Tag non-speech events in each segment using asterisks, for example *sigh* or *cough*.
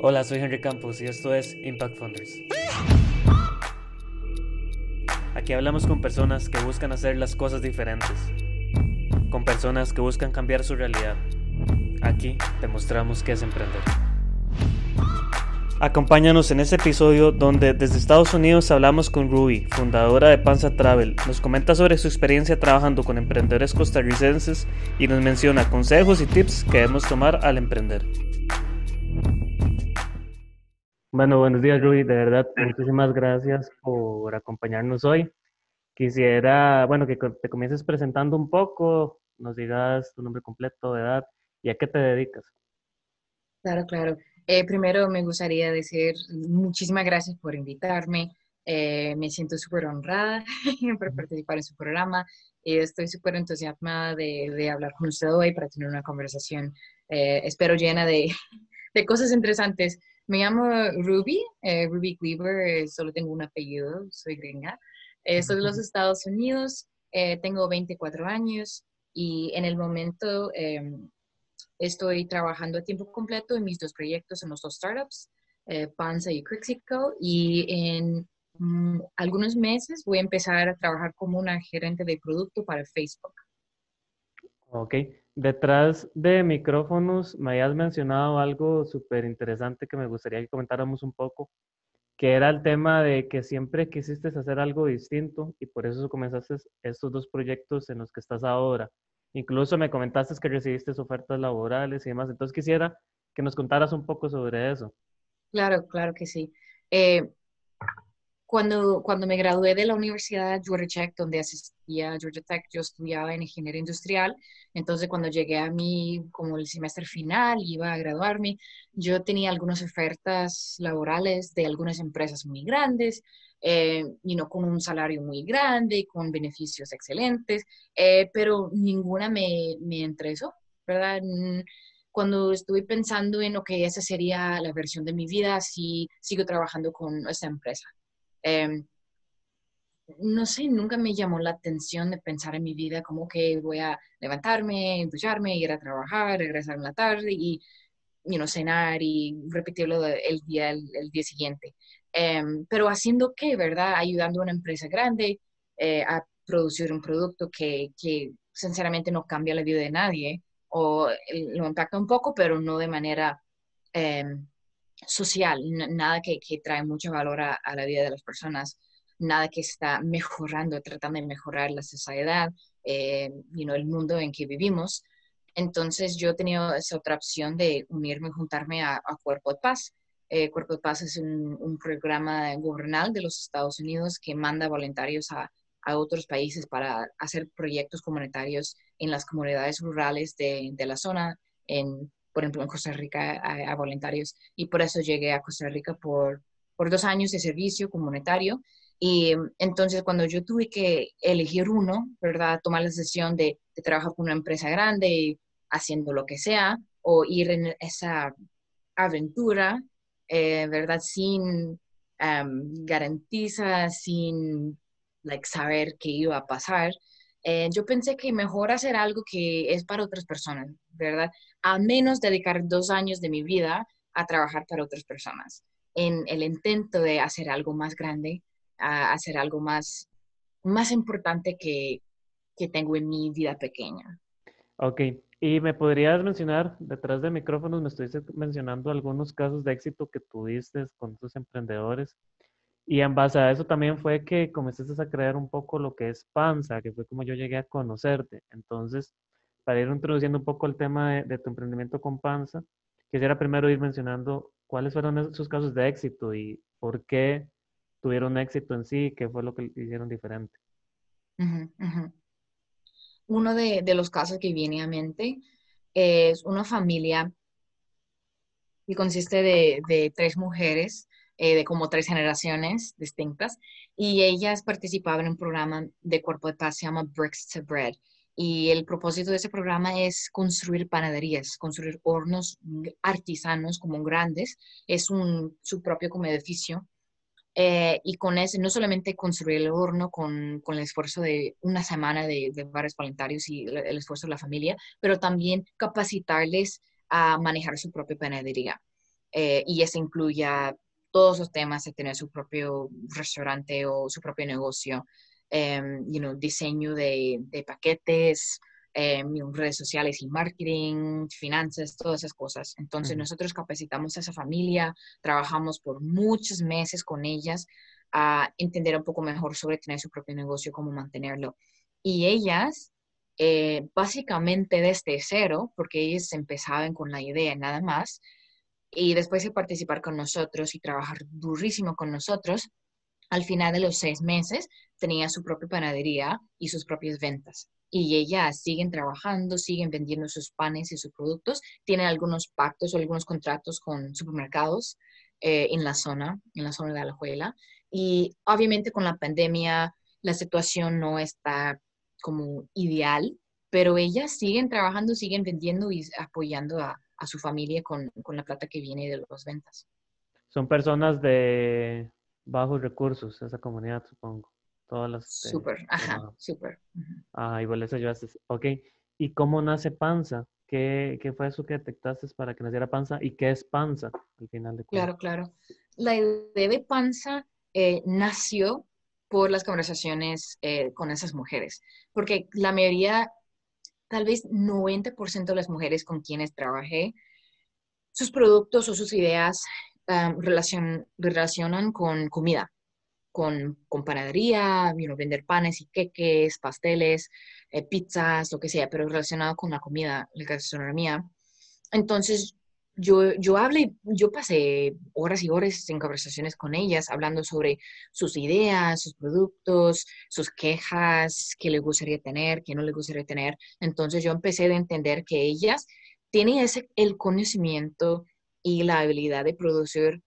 Hola, soy Henry Campos y esto es Impact Funders. Aquí hablamos con personas que buscan hacer las cosas diferentes, con personas que buscan cambiar su realidad. Aquí te mostramos qué es emprender. Acompáñanos en este episodio donde desde Estados Unidos hablamos con Ruby, fundadora de Panza Travel. Nos comenta sobre su experiencia trabajando con emprendedores costarricenses y nos menciona consejos y tips que debemos tomar al emprender. Bueno, buenos días Ruby, de verdad, muchísimas gracias por acompañarnos hoy. Quisiera, bueno, que te comiences presentando un poco, nos digas tu nombre completo, edad y a qué te dedicas. Claro, claro. Eh, primero me gustaría decir muchísimas gracias por invitarme. Eh, me siento súper honrada *laughs* por participar en su programa y estoy súper entusiasmada de, de, hablar con usted hoy para tener una conversación, eh, espero llena de, *laughs* de, cosas interesantes. Me llamo Ruby, Ruby Cleaver, solo tengo un apellido, soy gringa. soy de los Estados Unidos, tengo 24 años y en el momento em, Estoy trabajando a tiempo completo en mis dos proyectos, en los dos startups, eh, Panza y Crixico, y en mm, algunos meses voy a empezar a trabajar como una gerente de producto para Facebook. Ok, detrás de micrófonos me habías mencionado algo súper interesante que me gustaría que comentáramos un poco, que era el tema de que siempre quisiste hacer algo distinto y por eso comenzaste estos dos proyectos en los que estás ahora. Incluso me comentaste que recibiste ofertas laborales y demás. Entonces quisiera que nos contaras un poco sobre eso. Claro, claro que sí. Eh, cuando, cuando me gradué de la Universidad Georgia Tech, donde asistía a Georgia Tech, yo estudiaba en ingeniería industrial. Entonces, cuando llegué a mí, como el semestre final, iba a graduarme, yo tenía algunas ofertas laborales de algunas empresas muy grandes eh, y no con un salario muy grande, con beneficios excelentes, eh, pero ninguna me, me interesó, ¿verdad? Cuando estuve pensando en, que esa sería la versión de mi vida si sigo trabajando con esta empresa. Em, no sé, nunca me llamó la atención de pensar en mi vida como que voy a levantarme, ducharme, ir a trabajar, regresar en la tarde y, you know, cenar y repetirlo el día, el día siguiente. Em, pero haciendo qué, ¿verdad? Ayudando a una empresa grande eh, a producir un producto que, que, sinceramente no cambia la vida de nadie o lo impacta un poco, pero no de manera em, social, nada que, que, trae mucho valor a, la vida de las personas, nada que está mejorando, tratando de mejorar la sociedad, eh, el mundo en que vivimos. Entonces yo he tenido esa otra opción de unirme, juntarme a, a Cuerpo de Paz, eh, Cuerpo de Paz es un, programa gubernal de los Estados Unidos que manda voluntarios a, otros países para hacer proyectos comunitarios en las comunidades rurales de, la zona, en, por ejemplo, en Costa Rica a, voluntarios. Y por eso llegué a Costa Rica por, por dos años de servicio comunitario. Y entonces cuando yo tuve que elegir uno, ¿verdad? Tomar la decisión de, de trabajar con una empresa grande, haciendo lo que sea, o ir en esa aventura eh, ¿verdad? Sin um, sin like, saber qué iba a pasar. Eh, yo pensé que mejor hacer algo que es para otras personas, ¿verdad? A menos dedicar dos años de mi vida a trabajar para otras personas, en el intento de hacer algo más grande, a hacer algo más, más importante que, que tengo en mi vida pequeña. Ok, y me podrías mencionar, detrás de micrófonos, me estuviste mencionando algunos casos de éxito que tuviste con tus emprendedores. Y en base a eso también fue que comenzaste a crear un poco lo que es Panza, que fue como yo llegué a conocerte. Entonces, para ir introduciendo un poco el tema de, tu emprendimiento con Panza, quisiera primero ir mencionando cuáles fueron esos casos de éxito y por qué tuvieron éxito en sí, qué fue lo que hicieron diferente uno de, los casos que viene a mente es una familia que consiste de, tres mujeres, eh, de como tres generaciones distintas, y ellas participaban en un programa de cuerpo de paz, se llama Bricks to Bread. Y el propósito de ese programa es construir panaderías, construir hornos artesanos como grandes. Es un, su propio como edificio eh, y con ese, no solamente construir el horno con, con el esfuerzo de una semana de, de, varios voluntarios y el, esfuerzo de la familia, pero también capacitarles a manejar su propia panadería. Eh, y eso incluye todos los temas de tener su propio restaurante o su propio negocio, em, diseño de, paquetes, em, redes sociales y marketing, finanzas, todas esas cosas. Entonces nosotros capacitamos a esa familia, trabajamos por muchos meses con ellas a entender un poco mejor sobre tener su propio negocio, cómo mantenerlo. Y ellas, eh, básicamente desde cero, porque ellas empezaban con la idea nada más, y después de participar con nosotros y trabajar durísimo con nosotros, al final de los seis meses tenía su propia panadería y sus propias ventas. Y ellas siguen trabajando, siguen vendiendo sus panes y sus productos, tienen algunos pactos o algunos contratos con supermercados eh, en la zona, en la zona de Alajuela. Y obviamente con la pandemia la situación no está como ideal, pero ellas siguen trabajando, siguen vendiendo y apoyando a, a su familia con, con, la plata que viene de las ventas. Son personas de bajos recursos, esa comunidad, supongo. Todas las. Súper, ajá, súper. Ah, igual eso yo haces. Ok. ¿Y cómo nace Panza? ¿Qué, ¿Qué, fue eso que detectaste para que naciera Panza? ¿Y qué es Panza al final de cuentas? Claro, claro. La idea de Panza eh, nació por las conversaciones eh, con esas mujeres, porque la mayoría tal vez 90% de las mujeres con quienes trabajé, sus productos o sus ideas relacionan con comida, con, panadería, vender panes y queques, pasteles, eh, pizzas, lo que sea, pero relacionado con la comida, la gastronomía. Entonces, yo, yo hablé, yo pasé horas y horas en conversaciones con ellas, hablando sobre sus ideas, sus productos, sus quejas, qué les gustaría tener, qué no les gustaría tener. Entonces yo empecé a entender que ellas tienen ese, el conocimiento y la habilidad de producir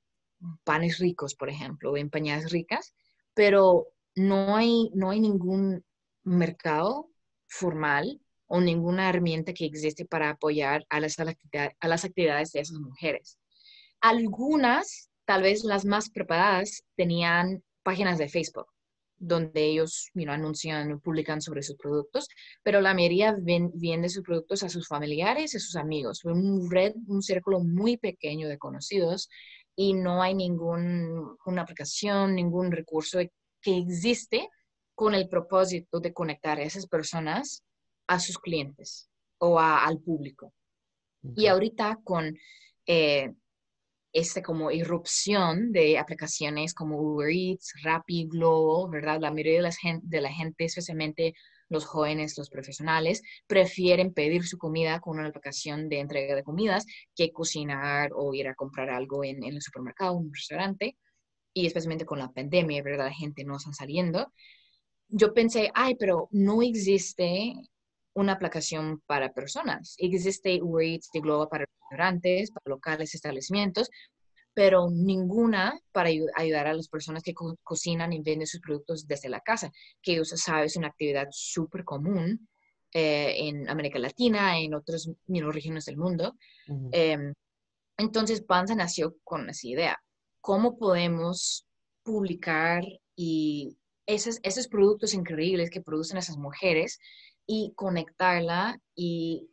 panes ricos, por ejemplo, o empañadas ricas, pero no hay, no hay ningún mercado formal o ninguna herramienta que existe para apoyar a las, a las actividades de esas mujeres. Algunas, tal vez las más preparadas, tenían páginas de Facebook donde ellos you know, anuncian, publican sobre sus productos, pero la mayoría vende sus productos a sus familiares a sus amigos. Fue un red, un círculo muy pequeño de conocidos y no hay ninguna aplicación, ningún recurso que existe con el propósito de conectar a esas personas a sus clientes o al público. Y ahorita con eh, esta como irrupción de aplicaciones como Uber Eats, Rappi, Globo, ¿verdad? La mayoría de la, gente, de la gente, especialmente los jóvenes, los profesionales, prefieren pedir su comida con una aplicación de entrega de comidas que cocinar o ir a comprar algo en, en el supermercado, un restaurante. Y especialmente con la pandemia, ¿verdad? La gente no está saliendo. Yo pensé, ay, pero no existe una aplicación para personas. Existe Eats de Globo para restaurantes, para locales, establecimientos, pero ninguna para ayudar a las personas que cocinan y venden sus productos desde la casa, que usted sabe es una actividad súper común eh, en América Latina, en otras regiones del mundo. Em, entonces, Panza nació con esa idea. ¿Cómo podemos publicar y esos, esos productos increíbles que producen esas mujeres y conectarla y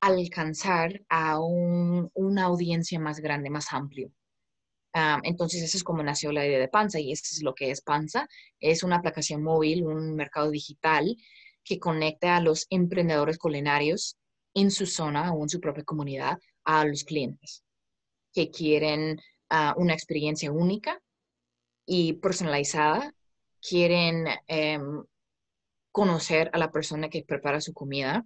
alcanzar a una audiencia más grande, más amplio. entonces, eso es como nació la idea de Panza y eso es lo que es Panza. Es una aplicación móvil, un mercado digital que conecta a los emprendedores culinarios en su zona o en su propia comunidad a los clientes que quieren ah, una experiencia única y personalizada, quieren em, conocer a la persona que prepara su comida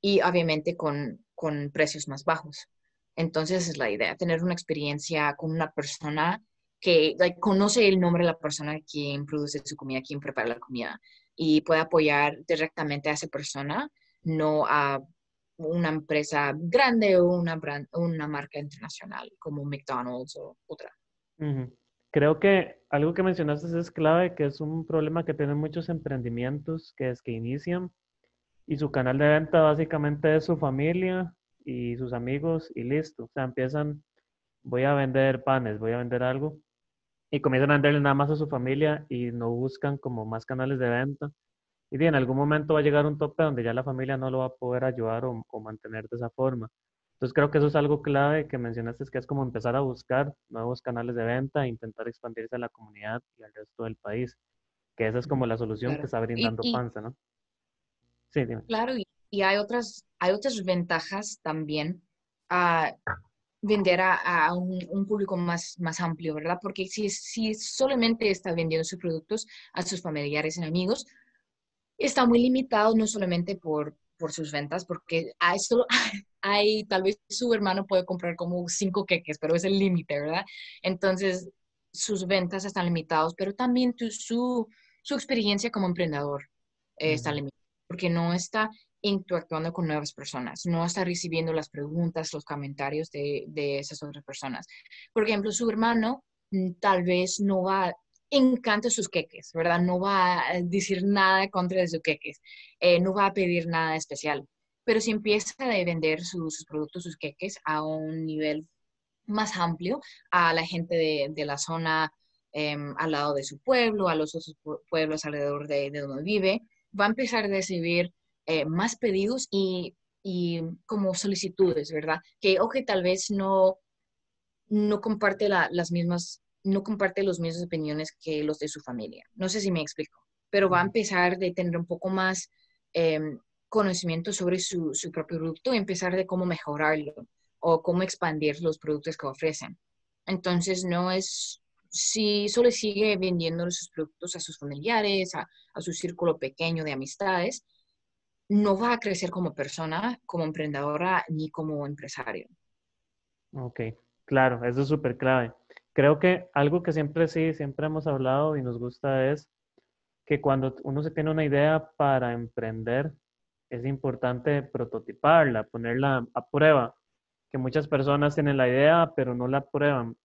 y obviamente con, con precios más bajos. Entonces es la idea, tener una experiencia con una persona que conoce el nombre de la persona quien produce su comida, quien prepara la comida y puede apoyar directamente a esa persona, no a una empresa grande o una, una marca internacional como McDonald's o otra. Creo que algo que mencionaste es clave, que es un problema que tienen muchos emprendimientos, que es que inician y su canal de venta básicamente es su familia y sus amigos y listo. O sea, empiezan, voy a vender panes, voy a vender algo y comienzan a venderle nada más a su familia y no buscan como más canales de venta. Y en algún momento va a llegar un tope donde ya la familia no lo va a poder ayudar o, o mantener de esa forma. Entonces creo que eso es algo clave que mencionaste, que es como empezar a buscar nuevos canales de venta, e intentar expandirse a la comunidad y al resto del país, que esa es como la solución que está brindando Panza, ¿no? Sí, dime. Claro, y, hay, otras, hay otras ventajas también a vender a, un, público más, más amplio, ¿verdad? Porque si, si solamente está vendiendo sus productos a sus familiares y amigos, está muy limitado no solamente por, por sus ventas, porque hay, solo, *laughs* hay, tal vez su hermano puede comprar como cinco queques, pero es el límite, ¿verdad? Entonces, sus ventas están limitadas, pero también su, su experiencia como emprendedor eh, está limitada, porque no está interactuando con nuevas personas, no está recibiendo las preguntas, los comentarios de, de esas otras personas. Por ejemplo, su hermano mm, tal vez no va encanta sus queques, ¿verdad? No va a decir nada contra sus queques, eh, no va a pedir nada especial. Pero si empieza a vender sus, productos, sus queques a un nivel más amplio a la gente de, la zona em, al lado de su pueblo, a los otros pueblos alrededor de, donde vive, va a empezar a recibir eh, más pedidos y, como solicitudes, ¿verdad? Que, o que tal vez no, no comparte las mismas no comparte los mismos opiniones que los de su familia. No sé si me explico, pero va a empezar de tener un poco más em, conocimiento sobre su, propio producto y empezar de cómo mejorarlo o cómo expandir los productos que ofrecen. Entonces, no es, si solo sigue vendiendo sus productos a sus familiares, a, a su círculo pequeño de amistades, no va a crecer como persona, como emprendedora ni como empresario. Ok, claro, eso es súper clave creo que algo que siempre sí, siempre hemos hablado y nos gusta es que cuando uno se tiene una idea para emprender, es importante prototiparla, ponerla a prueba, que muchas personas tienen la idea, pero no la prueban.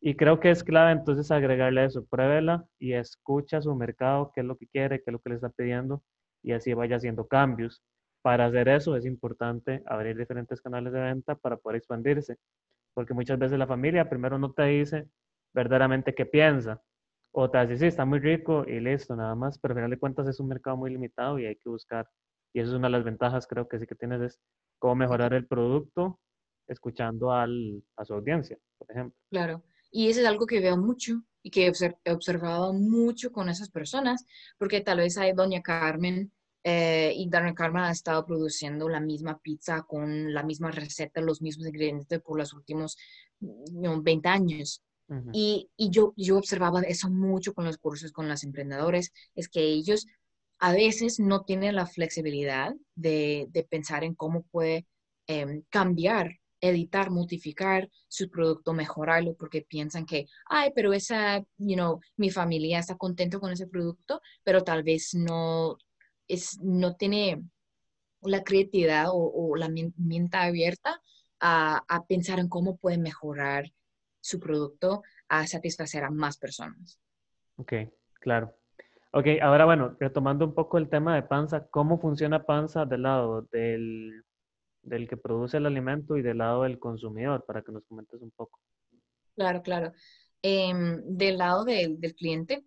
Y creo que es clave entonces agregarle eso, pruébela y escucha su mercado, qué es lo que quiere, qué es lo que le está pidiendo, y así vaya haciendo cambios. Para hacer eso es importante abrir diferentes canales de venta para poder expandirse porque muchas veces la familia primero no te dice verdaderamente qué piensa, o te dice, sí, está muy rico y listo, nada más, pero al final de cuentas es un mercado muy limitado y hay que buscar, y eso es una de las ventajas creo que sí que tienes, es cómo mejorar el producto escuchando al, a su audiencia, por ejemplo. Claro, y eso es algo que veo mucho y que he observado mucho con esas personas, porque tal vez hay doña Carmen eh, y Darren Karma ha estado produciendo la misma pizza con la misma receta, los mismos ingredientes por los últimos 20 años. Y, y yo, yo observaba eso mucho con los cursos con los emprendedores, es que ellos a veces no tienen la flexibilidad de, de pensar en cómo puede em, cambiar, editar, modificar su producto, mejorarlo, porque piensan que, ay, pero esa, you know, mi familia está contento con ese producto, pero tal vez no, es, no tiene la creatividad o, la mente abierta a, pensar en cómo puede mejorar su producto a satisfacer a más personas. Ok, claro. Ok, ahora bueno, retomando un poco el tema de Panza, ¿cómo funciona Panza del lado del, que produce el alimento y del lado del consumidor? Para que nos comentes un poco. Claro, claro. Em, del lado del cliente,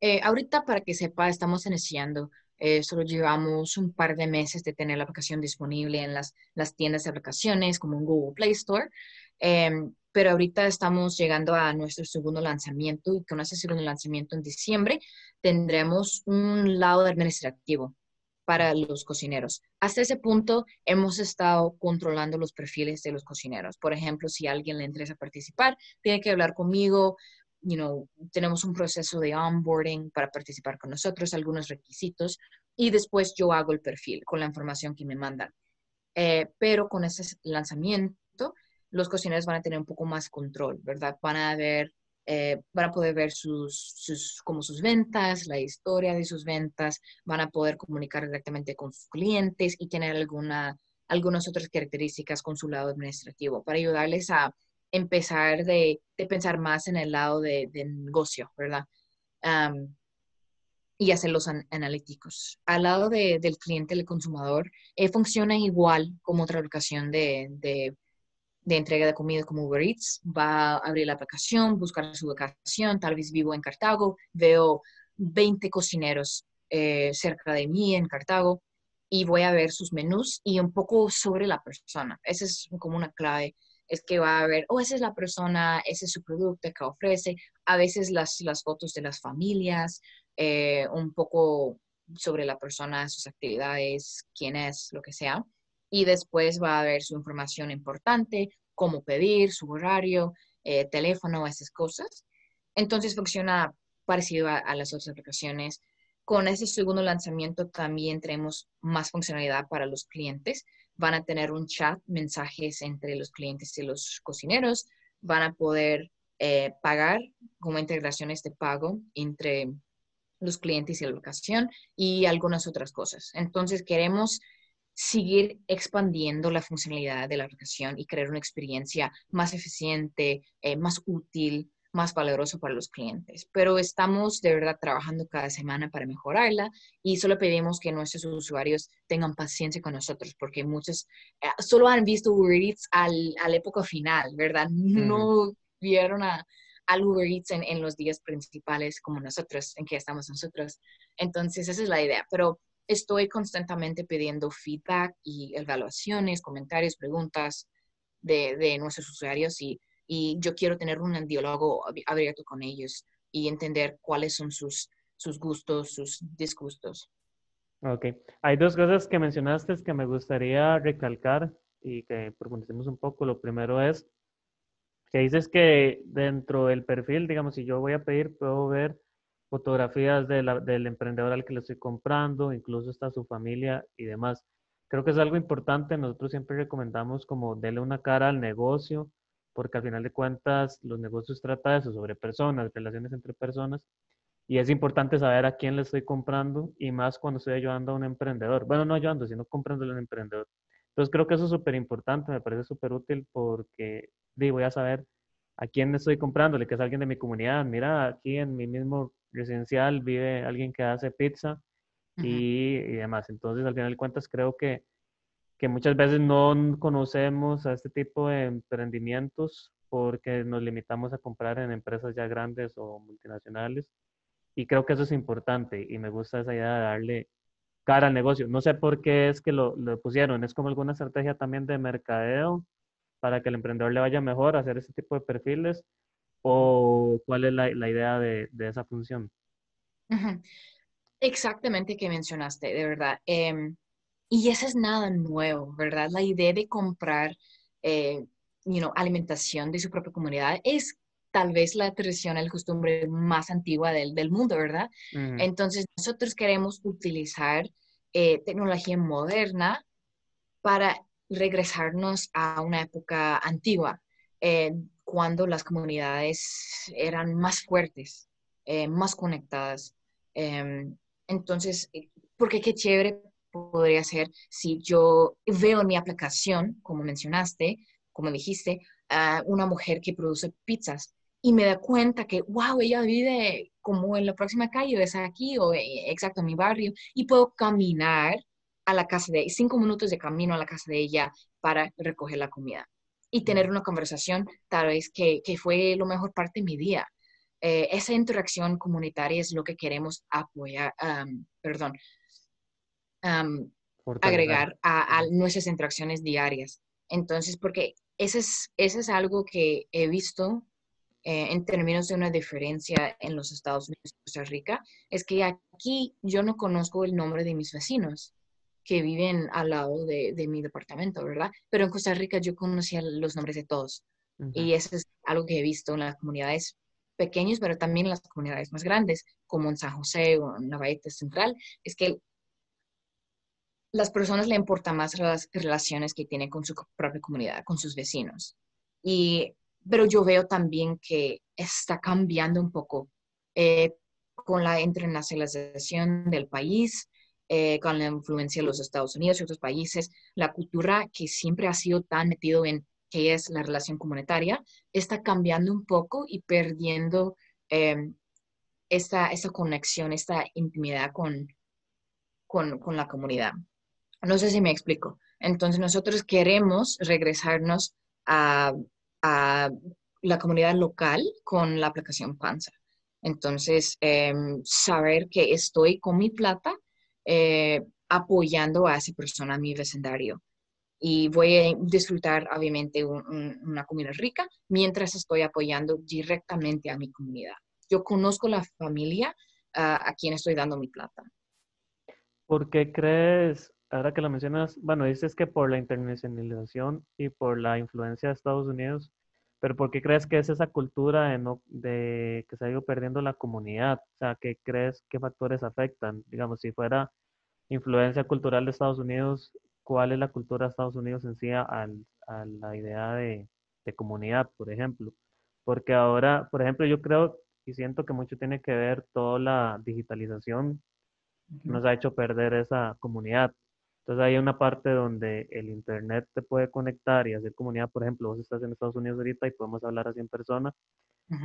eh, ahorita para que sepa, estamos iniciando eh, solo llevamos un par de meses de tener la aplicación disponible en las, las tiendas de aplicaciones como en Google Play Store. Em, pero ahorita estamos llegando a nuestro segundo lanzamiento y con ese segundo lanzamiento en diciembre tendremos un lado administrativo para los cocineros. Hasta ese punto hemos estado controlando los perfiles de los cocineros. Por ejemplo, si alguien le interesa participar, tiene que hablar conmigo, you know, tenemos un proceso de onboarding para participar con nosotros, algunos requisitos, y después yo hago el perfil con la información que me mandan. Eh, pero con ese lanzamiento, los cocineros van a tener un poco más control, ¿verdad? Van a ver, eh, van a poder ver sus, sus, como sus ventas, la historia de sus ventas, van a poder comunicar directamente con sus clientes y tener alguna, algunas otras características con su lado administrativo para ayudarles a empezar de, pensar más en el lado de, negocio, ¿verdad? y hacer los analíticos. Al lado del cliente, el consumidor, eh, funciona igual como otra aplicación de, de, entrega de comida como Uber Eats. Va a abrir la aplicación, buscar su ubicación, tal vez vivo en Cartago, veo 20 cocineros eh, cerca de mí en Cartago. y voy a ver sus menús y un poco sobre la persona. Esa es como una clave. Es que va a ver, oh, esa es la persona, ese es su producto que ofrece. A veces las, las fotos de las familias, eh, un poco sobre la persona, sus actividades, quién es, lo que sea. Y después va a ver su información importante, cómo pedir, su horario, eh, teléfono, esas cosas. Entonces funciona parecido a, las otras aplicaciones. Con ese segundo lanzamiento también tenemos más funcionalidad para los clientes. Van a tener un chat, mensajes entre los clientes y los cocineros. Van a poder eh, pagar como integraciones de pago entre los clientes y la locación y algunas otras cosas. Entonces queremos seguir expandiendo la funcionalidad de la aplicación y crear una experiencia más eficiente, eh, más útil, más valoroso para los clientes. Pero estamos de verdad trabajando cada semana para mejorarla y solo pedimos que nuestros usuarios tengan paciencia con nosotros porque muchos eh, solo han visto Uber Eats al, a la época final, ¿verdad? No vieron a, al Uber Eats en, en, los días principales como nosotros, en que estamos nosotros. Entonces, esa es la idea. Pero estoy constantemente pidiendo feedback y evaluaciones, comentarios, preguntas de, de nuestros usuarios y, y, yo quiero tener un diálogo abierto con ellos y entender cuáles son sus, sus gustos, sus disgustos. Ok. Hay dos cosas que mencionaste que me gustaría recalcar y que profundicemos un poco. Lo primero es que dices que dentro del perfil, digamos, si yo voy a pedir, puedo ver fotografías del emprendedor al que le estoy comprando, incluso está su familia y demás. Creo que es algo importante. Nosotros siempre recomendamos como darle una cara al negocio, porque al final de cuentas los negocios tratan de eso, sobre personas, relaciones entre personas. Y es importante saber a quién le estoy comprando y más cuando estoy ayudando a un emprendedor. Bueno, no ayudando, sino comprándole a un emprendedor. Entonces creo que eso es súper importante, me parece súper útil porque digo, voy a saber a quién estoy comprándole, que es alguien de mi comunidad. Mira, aquí en mi mismo residencial vive alguien que hace pizza y, y, demás. Entonces, al final de cuentas, creo que, que muchas veces no conocemos a este tipo de emprendimientos porque nos limitamos a comprar en empresas ya grandes o multinacionales. Y creo que eso es importante y me gusta esa idea de darle cara al negocio. No sé por qué es que lo, pusieron. Es como alguna estrategia también de mercadeo para que el emprendedor le vaya mejor hacer ese tipo de perfiles o cuál es la, la idea de, de, esa función? Exactamente que mencionaste, de verdad. Eh, y eso es nada nuevo, ¿verdad? La idea de comprar eh, you know, alimentación de su propia comunidad es tal vez la tradición, la costumbre más antigua del, del mundo, ¿verdad? Entonces, nosotros queremos utilizar eh, tecnología moderna para regresarnos a una época antigua, eh, cuando las comunidades eran más fuertes, eh, más conectadas. Em, entonces, porque qué chévere podría ser si yo veo en mi aplicación, como mencionaste, como dijiste, a una mujer que produce pizzas y me da cuenta que, wow, ella vive como en la próxima calle, es aquí o exacto en mi barrio, y puedo caminar a la casa de cinco minutos de camino a la casa de ella para recoger la comida y tener una conversación, tal vez que, que fue lo mejor parte de mi día. Eh, esa interacción comunitaria es lo que queremos apoyar, perdón, agregar a, nuestras interacciones diarias. Entonces, porque eso es, eso es algo que he visto eh, en términos de una diferencia en los Estados Unidos y Costa Rica, es que aquí yo no conozco el nombre de mis vecinos que viven al lado de, de, mi departamento, ¿verdad? Pero en Costa Rica yo conocía los nombres de todos. Y eso es algo que he visto en las comunidades pequeñas, pero también en las comunidades más grandes, como en San José o en Navaete Central, es que las personas le importan más las relaciones que tienen con su propia comunidad, con sus vecinos. Y, pero yo veo también que está cambiando un poco eh, con la internacionalización del país, eh, con la influencia de los Estados Unidos y otros países, la cultura que siempre ha sido tan metido en que es la relación comunitaria, está cambiando un poco y perdiendo eh, esta, conexión, esta intimidad con, con, la comunidad. No sé si me explico. Entonces nosotros queremos regresarnos a, a la comunidad local con la aplicación Panza. Entonces, eh, saber que estoy con mi plata eh, apoyando a esa persona en mi vecindario. Y voy a disfrutar, obviamente, una comida rica mientras estoy apoyando directamente a mi comunidad. Yo conozco la familia a quien estoy dando mi plata. ¿Por qué crees, ahora que lo mencionas, bueno, dices que por la internacionalización y por la influencia de Estados Unidos, pero ¿por qué crees que es esa cultura de, no, de que se ha ido perdiendo la comunidad? O sea, ¿qué crees, qué factores afectan? Digamos, si fuera influencia cultural de Estados Unidos, ¿cuál es la cultura de Estados Unidos en sí a, la idea de, de, comunidad, por ejemplo? Porque ahora, por ejemplo, yo creo y siento que mucho tiene que ver toda la digitalización nos ha hecho perder esa comunidad. Entonces hay una parte donde el Internet te puede conectar y hacer comunidad. Por ejemplo, vos estás en Estados Unidos ahorita y podemos hablar así en persona,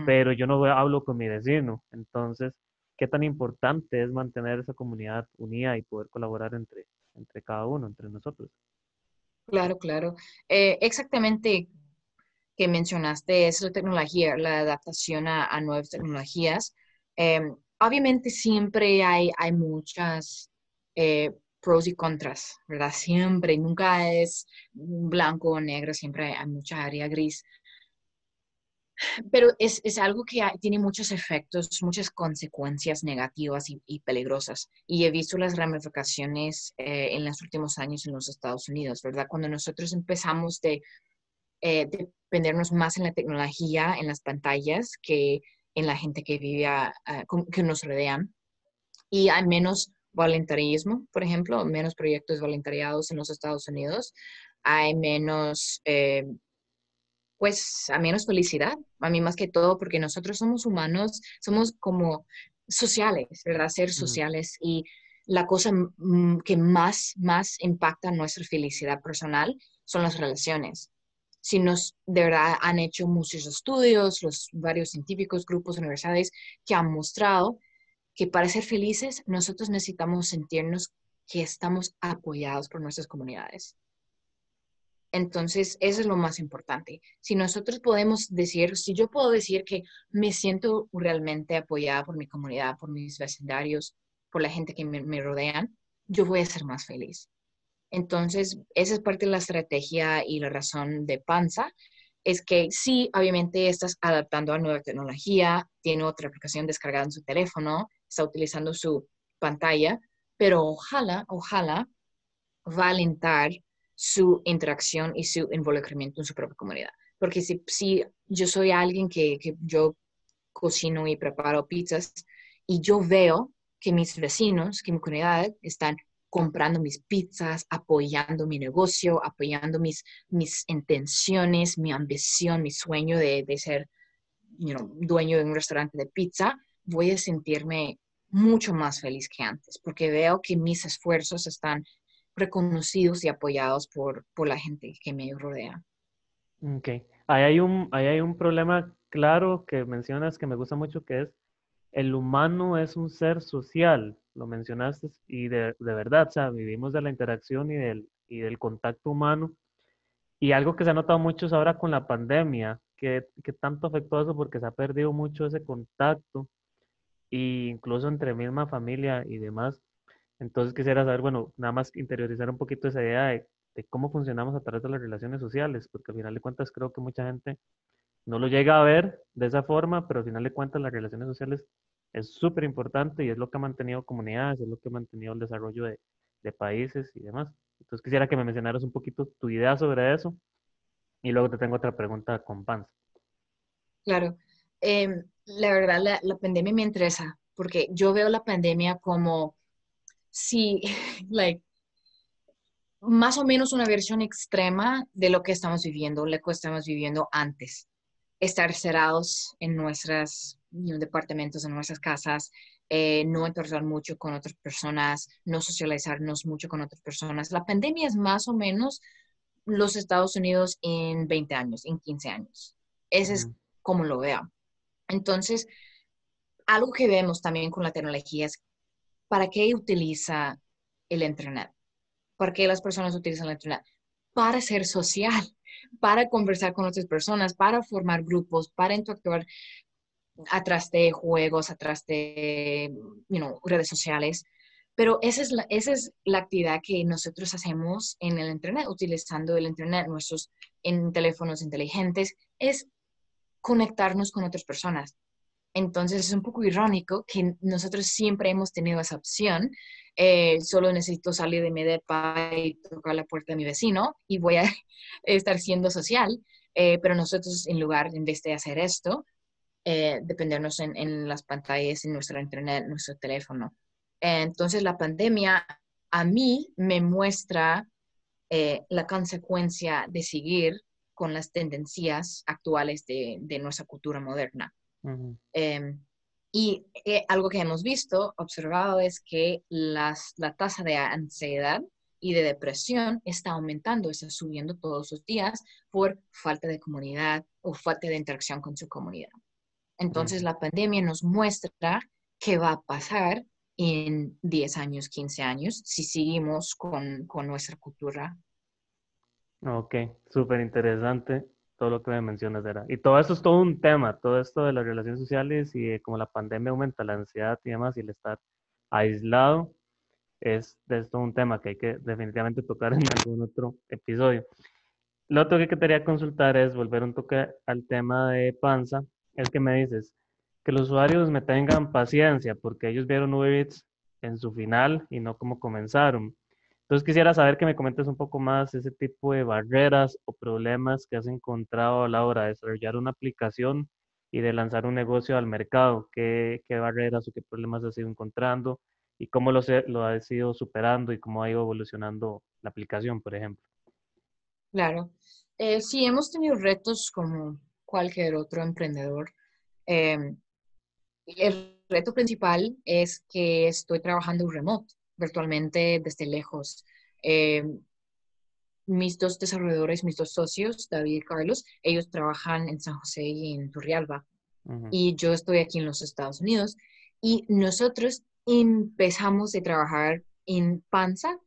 pero yo no hablo con mi vecino. Entonces, ¿qué tan importante es mantener esa comunidad unida y poder colaborar entre, entre cada uno, entre nosotros? Claro, claro. Eh, exactamente que mencionaste es la tecnología, la adaptación a, nuevas tecnologías. Em, obviamente siempre hay, hay muchas eh, pros y contras, ¿verdad? Siempre, nunca es blanco o negro, siempre hay mucha área gris. Pero es, es algo que tiene muchos efectos, muchas consecuencias negativas y, peligrosas. Y he visto las ramificaciones eh, en los últimos años en los Estados Unidos, ¿verdad? Cuando nosotros empezamos de eh, dependernos más en la tecnología, en las pantallas, que en la gente que vive, que nos rodean. Y hay menos voluntarismo, por ejemplo, menos proyectos voluntariados en los Estados Unidos, hay menos, eh, pues, a menos felicidad, a mí más que todo, porque nosotros somos humanos, somos como sociales, ¿verdad? Ser sociales y la cosa que más, más impacta nuestra felicidad personal son las relaciones. Si nos de verdad han hecho muchos estudios, los varios científicos, grupos, universidades que han mostrado que para ser felices nosotros necesitamos sentirnos que estamos apoyados por nuestras comunidades. Entonces, eso es lo más importante. Si nosotros podemos decir, si yo puedo decir que me siento realmente apoyada por mi comunidad, por mis vecindarios, por la gente que me, me rodean, yo voy a ser más feliz. Entonces, esa es parte de la estrategia y la razón de Panza, es que sí, obviamente estás adaptando a nueva tecnología, tiene otra aplicación descargada en su teléfono, está utilizando su pantalla, pero ojalá, ojalá va a alentar su interacción y su involucramiento en su propia comunidad. Porque si, si yo soy alguien que, que yo cocino y preparo pizzas y yo veo que mis vecinos, que mi comunidad están comprando mis pizzas, apoyando mi negocio, apoyando mis, mis intenciones, mi ambición, mi sueño de, de ser dueño de un restaurante de pizza, voy a sentirme mucho más feliz que antes, porque veo que mis esfuerzos están reconocidos y apoyados por, por la gente que me rodea. Ok. Ahí hay, un, ahí hay un problema claro que mencionas que me gusta mucho, que es el humano es un ser social, lo mencionaste, y de, de verdad, o sea, vivimos de la interacción y del, y del contacto humano. Y algo que se ha notado mucho es ahora con la pandemia, que, que tanto afectó eso porque se ha perdido mucho ese contacto, e incluso entre misma familia y demás. Entonces quisiera saber, bueno, nada más interiorizar un poquito esa idea de, de cómo funcionamos a través de las relaciones sociales, porque al final de cuentas creo que mucha gente no lo llega a ver de esa forma, pero al final de cuentas las relaciones sociales es súper importante y es lo que ha mantenido comunidades, es lo que ha mantenido el desarrollo de, de, países y demás. Entonces quisiera que me mencionaras un poquito tu idea sobre eso y luego te tengo otra pregunta con Pans. Claro, em, la verdad la, la, pandemia me interesa porque yo veo la pandemia como si, *laughs* like, más o menos una versión extrema de lo que estamos viviendo, lo que estamos viviendo antes estar cerrados en nuestros departamentos, en nuestras casas, eh, no interactuar mucho con otras personas, no socializarnos mucho con otras personas. La pandemia es más o menos los Estados Unidos en 20 años, en 15 años. Ese es como lo veo. Entonces, algo que vemos también con la tecnología es, ¿para qué utiliza el Internet? ¿Para qué las personas utilizan el Internet? Para ser social *laughs* para conversar con otras personas, para formar grupos, para interactuar atrás de juegos, atrás de redes sociales. Pero esa es, la, esa es la actividad que nosotros hacemos en el Internet, utilizando el Internet, nuestros en teléfonos inteligentes, es conectarnos con otras personas. Entonces es un poco irónico que nosotros siempre hemos tenido esa opción. Eh, solo necesito salir de mi depa y tocar la puerta de mi vecino y voy a *laughs* estar siendo social. Eh, pero nosotros, en lugar, en vez de hacer esto, eh, dependernos en, en, las pantallas, en nuestra internet, nuestro teléfono. entonces, la pandemia a mí me muestra la consecuencia de seguir con las tendencias actuales de, de nuestra cultura moderna. Em, y eh, algo que hemos visto, observado, es que las, la tasa de ansiedad y de depresión está aumentando, está subiendo todos los días por falta de comunidad o falta de interacción con su comunidad. Entonces, la pandemia nos muestra qué va a pasar en 10 años, 15 años, si seguimos con, con nuestra cultura. Ok, súper interesante todo lo que me mencionas, Era. Y todo esto es todo un tema, todo esto de las relaciones sociales y como la pandemia aumenta la ansiedad y demás y el estar aislado, es, es todo un tema que hay que definitivamente tocar en *laughs* algún otro episodio. Lo otro que quería consultar es volver un toque al tema de panza, es que me dices que los usuarios me tengan paciencia porque ellos vieron Uber Eats en su final y no como comenzaron. Entonces quisiera saber que me comentes un poco más ese tipo de barreras o problemas que has encontrado a la hora de desarrollar una aplicación y de lanzar un negocio al mercado. ¿Qué, qué barreras o qué problemas has ido encontrando y cómo lo, lo has ido superando y cómo ha ido evolucionando la aplicación, por ejemplo? Claro. Eh, sí, hemos tenido retos como cualquier otro emprendedor. Em, el reto principal es que estoy trabajando remoto virtualmente desde lejos. Eh, mis dos desarrolladores, mis dos socios, David y Carlos, ellos trabajan en San José y en Turrialba. Y yo estoy aquí en los Estados Unidos. Y nosotros empezamos a trabajar en Panza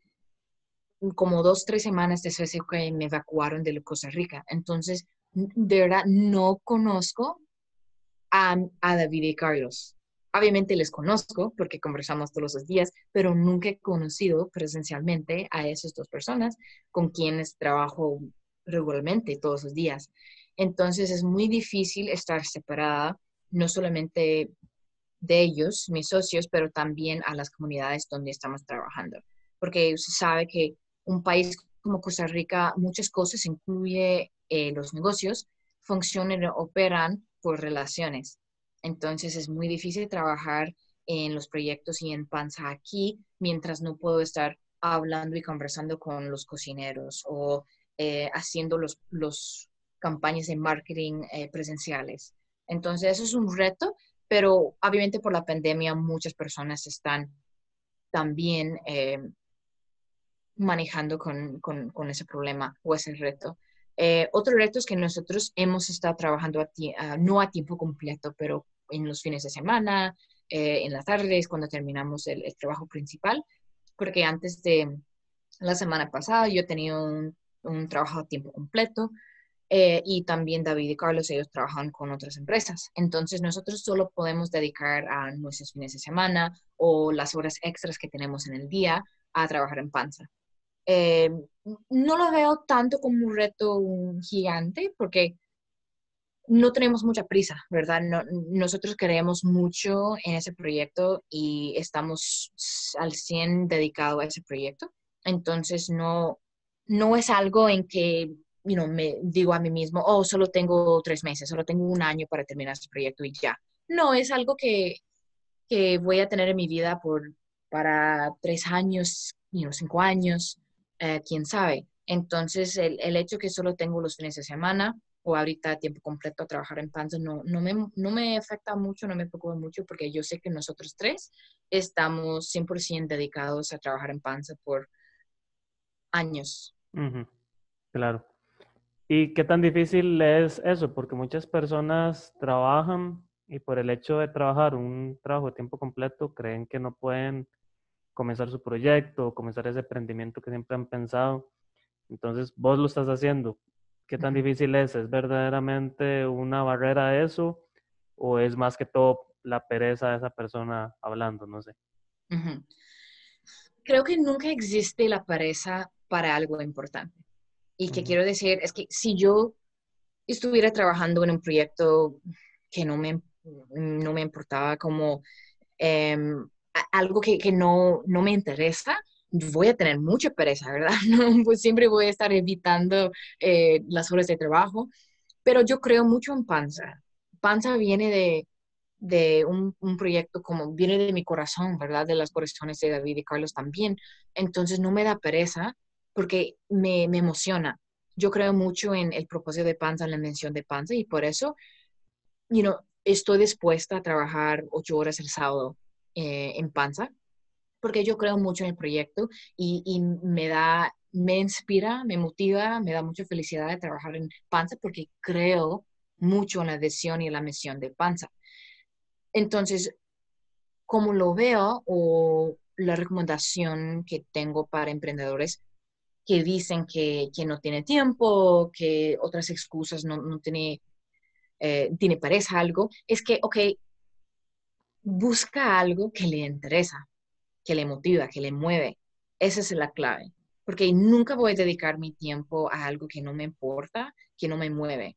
como dos, tres semanas después de que me evacuaron de Costa Rica. Entonces, de verdad, no conozco a, a David y Carlos. Obviamente les conozco porque conversamos todos los días, pero nunca he conocido presencialmente a esas dos personas con quienes trabajo regularmente todos los días. Entonces es muy difícil estar separada, no solamente de ellos, mis socios, pero también a las comunidades donde estamos trabajando. Porque se sabe que un país como Costa Rica, muchas cosas, incluye eh, los negocios, funcionan, operan por relaciones. Entonces es muy difícil trabajar en los proyectos y en Panza aquí mientras no puedo estar hablando y conversando con los cocineros o eh, haciendo los, los, campañas de marketing eh, presenciales. Entonces eso es un reto, pero obviamente por la pandemia muchas personas están también eh, manejando con, con, con, ese problema o ese reto. otro reto es que nosotros hemos estado trabajando a no a tiempo completo, pero en los fines de semana, eh, en las tardes, cuando terminamos el, trabajo principal, porque antes de la semana pasada yo tenía un, trabajo a tiempo completo eh, y también David y Carlos, ellos trabajan con otras empresas. Entonces nosotros solo podemos dedicar a nuestros fines de semana o las horas extras que tenemos en el día a trabajar en panza. Eh, no lo veo tanto como un reto gigante porque no tenemos mucha prisa, ¿verdad? nosotros queremos mucho en ese proyecto y estamos al 100 dedicados a ese proyecto. Entonces, no, no es algo en que you me digo a mí mismo, oh, solo tengo tres meses, solo tengo un año para terminar este proyecto y ya. No, es algo que, voy a tener en mi vida por, para tres años, you cinco años, eh, quién sabe. Entonces, el, el hecho que solo tengo los fines de semana, o ahorita a tiempo completo a trabajar en Panza no, no, me, no me afecta mucho, no me preocupa mucho porque yo sé que nosotros tres estamos 100% dedicados a trabajar en Panza por años. Claro. ¿Y qué tan difícil es eso? Porque muchas personas trabajan y por el hecho de trabajar un trabajo de tiempo completo creen que no pueden comenzar su proyecto comenzar ese emprendimiento que siempre han pensado. Entonces, vos lo estás haciendo ¿Qué tan difícil es? ¿Es verdaderamente una barrera eso? ¿O es más que todo la pereza de esa persona hablando? No sé. creo que nunca existe la pereza para algo importante. Y que quiero decir es que si yo estuviera trabajando en un proyecto que no me, no me importaba como em, algo que, que, no, no me interesa, voy a tener mucha pereza, ¿verdad? *laughs* pues siempre voy a estar evitando eh, las horas de trabajo, pero yo creo mucho en Panza. Panza viene de, de un, un, proyecto como viene de mi corazón, ¿verdad? De las corazones de David y Carlos también. Entonces no me da pereza porque me, me emociona. Yo creo mucho en el propósito de Panza, en la mención de Panza y por eso, you know, estoy dispuesta a trabajar ocho horas el sábado eh, en Panza porque yo creo mucho en el proyecto y, y, me da, me inspira, me motiva, me da mucha felicidad de trabajar en Panza porque creo mucho en la adhesión y en la misión de Panza. Entonces, como lo veo o la recomendación que tengo para emprendedores que dicen que, que no tiene tiempo, que otras excusas no, no tiene, eh, tiene pareja algo, es que, ok, busca algo que le interesa, que le motiva, que le mueve. Esa es la clave. Porque nunca voy a dedicar mi tiempo a algo que no me importa, que no me mueve.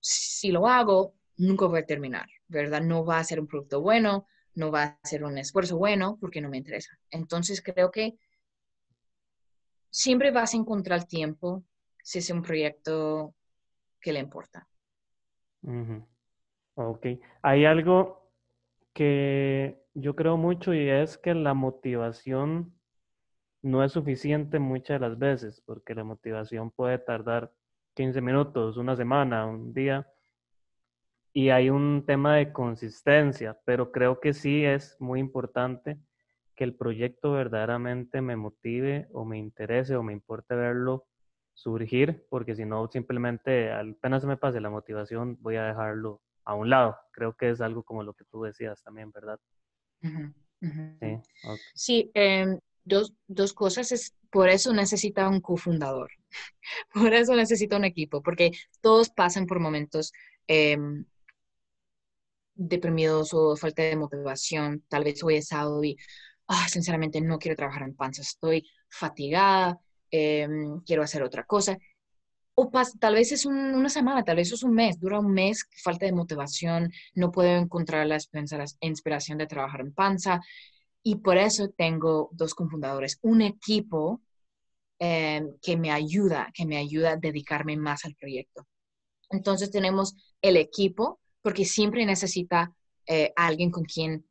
Si lo hago, nunca voy a terminar, ¿verdad? No va a ser un producto bueno, no va a ser un esfuerzo bueno porque no me interesa. Entonces creo que siempre vas a encontrar tiempo si es un proyecto que le importa. Ok. Hay algo que yo creo mucho y es que la motivación no es suficiente muchas de las veces, porque la motivación puede tardar 15 minutos, una semana, un día, y hay un tema de consistencia, pero creo que sí es muy importante que el proyecto verdaderamente me motive o me interese o me importe verlo surgir, porque si no, simplemente apenas me pase la motivación, voy a dejarlo a un lado. Creo que es algo como lo que tú decías también, ¿verdad? Sí, em, dos, dos, cosas. Es, por eso necesita un cofundador. *laughs* por eso necesita un equipo, porque todos pasan por momentos em, deprimidos o falta de motivación. Tal vez hoy es sábado y, ah, sinceramente, no quiero trabajar en panza. Estoy fatigada, em, quiero hacer otra cosa o tal vez es una semana, tal vez es un mes, dura un mes, falta de motivación, no puedo encontrar la inspiración de trabajar en panza. Y por eso tengo dos confundadores, un equipo eh, que me ayuda, que me ayuda a dedicarme más al proyecto. Entonces tenemos el equipo, porque siempre necesita eh, alguien con quien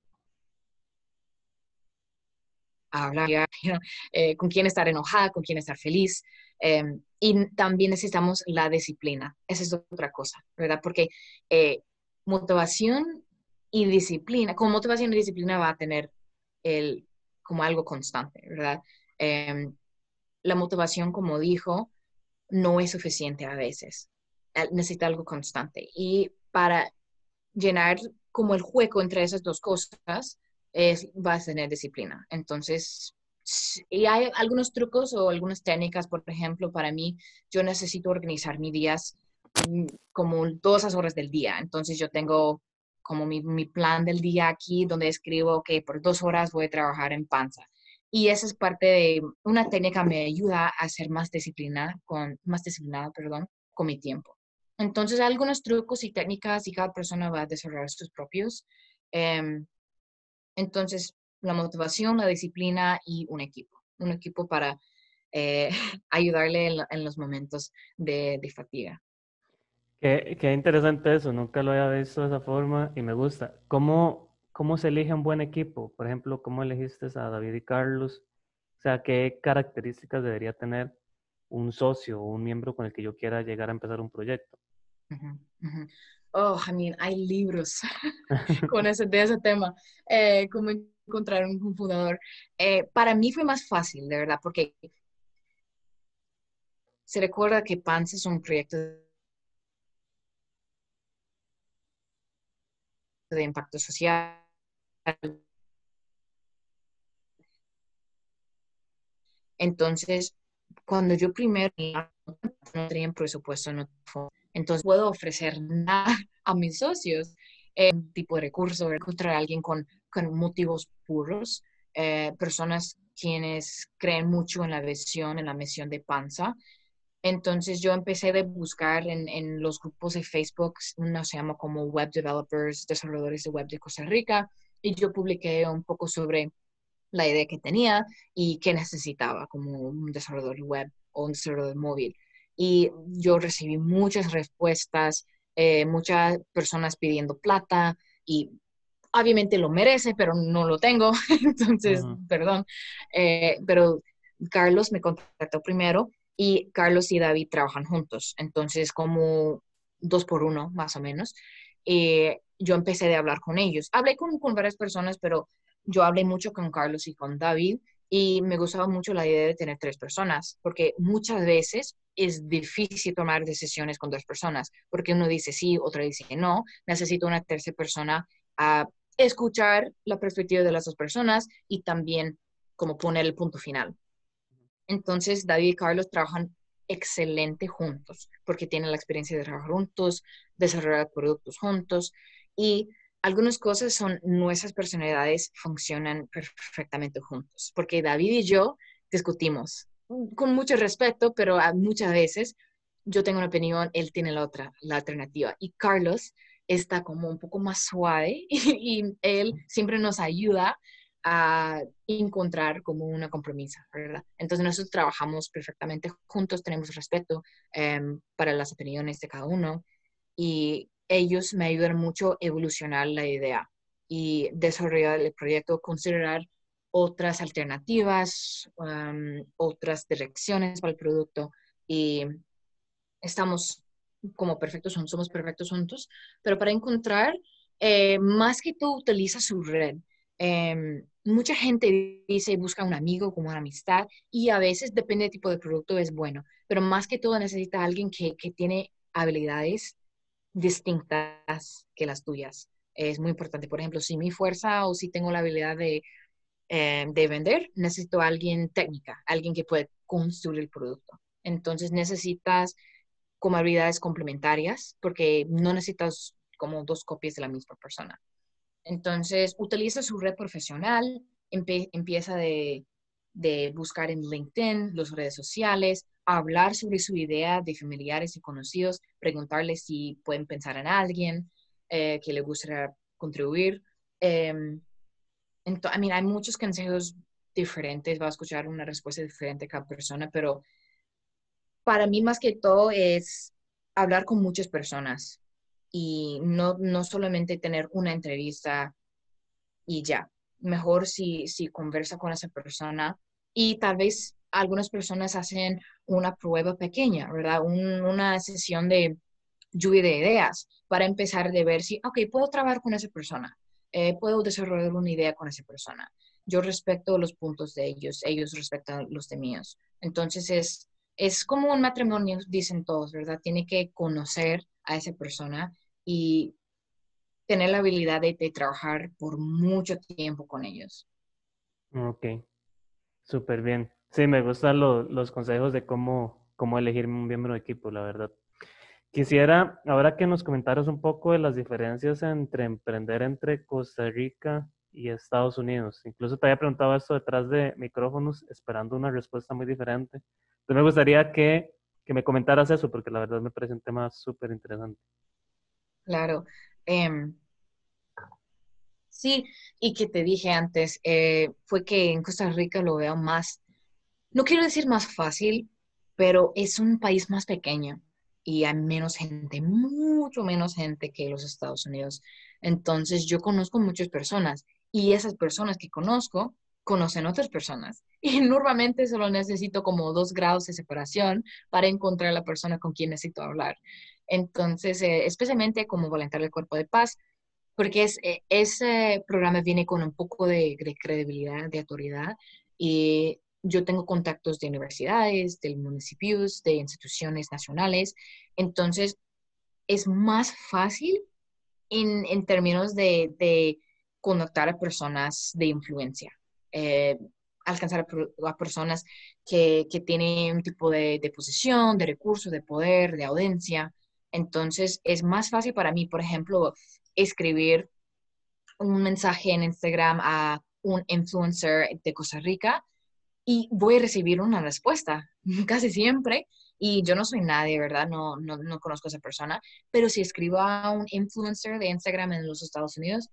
hablar, *laughs* eh, con quien estar enojada, con quien estar feliz. Em, y también necesitamos la disciplina. Esa es otra cosa, ¿verdad? Porque eh, motivación y disciplina, con motivación y disciplina va a tener el, como algo constante, ¿verdad? Em, la motivación, como dijo, no es suficiente a veces. Necesita algo constante. Y para llenar como el juego entre esas dos cosas, es, va a tener disciplina. Entonces, y hay algunos trucos o algunas técnicas, por ejemplo, para mí, yo necesito organizar mis días mm, como todas las horas del día. Entonces, yo tengo como mi, plan del día aquí, donde escribo que por dos horas voy a trabajar en panza. Y esa es parte de una técnica me ayuda a ser más disciplinada, con, más disciplinada, perdón, con mi tiempo. Entonces, algunos trucos y técnicas y cada persona va a desarrollar sus propios. Eh, entonces, la motivación, la disciplina y un equipo. Un equipo para eh, *laughs* ayudarle en, los momentos de, fatiga. Qué, qué, interesante eso, nunca lo había visto de esa forma y me gusta. ¿Cómo, ¿Cómo se elige un buen equipo? Por ejemplo, ¿cómo elegiste a David y Carlos? O sea, ¿qué características debería tener un socio o un miembro con el que yo quiera llegar a empezar un proyecto? Oh, I mean, hay libros *laughs* *laughs* con ese, de ese tema, eh, cómo encontrar un fundador. Eh, para mí fue más fácil, de verdad, porque se recuerda que PANS es un proyecto de impacto social. Entonces, cuando yo primero no tenía presupuesto, no entonces puedo ofrecer nada *laughs* a mis socios, eh, tipo de recurso, encontrar a alguien con, con motivos puros, eh, personas quienes creen mucho en la visión, en la misión de Panza. Entonces yo empecé a buscar en, en, los grupos de Facebook, uno se llama como Web Developers, desarrolladores de web de Costa Rica, y yo publiqué un poco sobre la idea que tenía y qué necesitaba como un desarrollador web o un desarrollador móvil. Y yo recibí muchas respuestas, eh, muchas personas pidiendo plata y obviamente lo merece, pero no lo tengo, *laughs* entonces, perdón. Eh, pero Carlos me contactó primero y Carlos y David trabajan juntos, entonces como dos por uno más o menos. Eh, yo empecé a hablar con ellos. Hablé con, con varias personas, pero yo hablé mucho con Carlos y con David y me gustaba mucho la idea de tener tres personas, porque muchas veces es difícil tomar decisiones con dos personas, porque uno dice sí, otra dice no, necesito una tercera persona a escuchar la perspectiva de las dos personas y también como poner el punto final. Entonces, David y Carlos trabajan excelente juntos, porque tienen la experiencia de trabajar juntos, desarrollar productos juntos y algunas cosas son nuestras personalidades funcionan perfectamente juntos, porque David y yo discutimos con mucho respeto, pero muchas veces yo tengo una opinión, él tiene la otra, la alternativa. Y Carlos está como un poco más suave *laughs* y, él siempre nos ayuda a encontrar como una compromiso, ¿verdad? Entonces nosotros trabajamos perfectamente juntos, tenemos respeto em, para las opiniones de cada uno y ellos me ayudan mucho a evolucionar la idea y desarrollar el proyecto, considerar otras alternativas, otras direcciones para el producto y estamos como perfectos, somos perfectos juntos, pero para encontrar, eh, más que tú utiliza su red. Em, mucha gente dice busca un amigo como una amistad y a veces depende del tipo de producto es bueno, pero más que todo necesita alguien que, que tiene habilidades distintas que las tuyas. Es muy importante. Por ejemplo, si mi fuerza o si tengo la habilidad de, eh, de vender, necesito a alguien técnica, alguien que puede construir el producto. Entonces necesitas como habilidades complementarias porque no necesitas como dos copias de la misma persona. Entonces, utiliza su red profesional, empieza de, de buscar en LinkedIn, las redes sociales, hablar sobre su idea de familiares y conocidos, preguntarles si pueden pensar en alguien eh, que le gustaría contribuir. Eh, entonces, hay muchos consejos diferentes, va a escuchar una respuesta diferente cada persona, pero para mí más que todo es hablar con muchas personas y no, no solamente tener una entrevista y ya. Mejor si, si conversa con esa persona y tal vez algunas personas hacen una prueba pequeña, ¿verdad? una sesión de lluvia de ideas para empezar de ver si, ok, puedo trabajar con esa persona, eh, puedo desarrollar una idea con esa persona. Yo respeto los puntos de ellos, ellos respetan los de míos. Entonces es, es como un matrimonio, dicen todos, ¿verdad? Tiene que conocer a esa persona y tener la habilidad de, trabajar por mucho tiempo con ellos. Ok, súper bien. Sí, me gustan los consejos de cómo, cómo elegir un miembro de equipo, la verdad. Quisiera, ahora que nos comentaras un poco de las diferencias entre emprender entre Costa Rica y Estados Unidos. Incluso te había preguntado esto detrás de micrófonos, esperando una respuesta muy diferente. Entonces me gustaría que, que me comentaras eso, porque la verdad me parece un tema súper interesante. Claro. Em, sí, y que te dije antes, eh, fue que en Costa Rica lo veo más no quiero decir más fácil, pero es un país más pequeño y hay menos gente, mucho menos gente que los Estados Unidos. Entonces yo conozco muchas personas y esas personas que conozco conocen otras personas. *laughs* Y normalmente solo necesito como dos grados de separación para encontrar a la persona con quien necesito hablar. Entonces, eh, especialmente como voluntario del Cuerpo de Paz, porque eh, ese programa viene con un poco de, de credibilidad, de autoridad, y yo tengo contactos de universidades, de municipios, de instituciones nacionales, entonces es más fácil en, términos de, de, conectar a personas de influencia, eh, alcanzar a, personas que, tienen un tipo de, de posición, de recursos, de poder, de audiencia. Entonces es más fácil para mí, por ejemplo, escribir un mensaje en Instagram a un influencer de Costa Rica y voy a recibir una respuesta *laughs* casi siempre. Y yo no soy nadie, ¿verdad? No, no, no conozco a esa persona, pero si escribo a un influencer de Instagram en los Estados Unidos,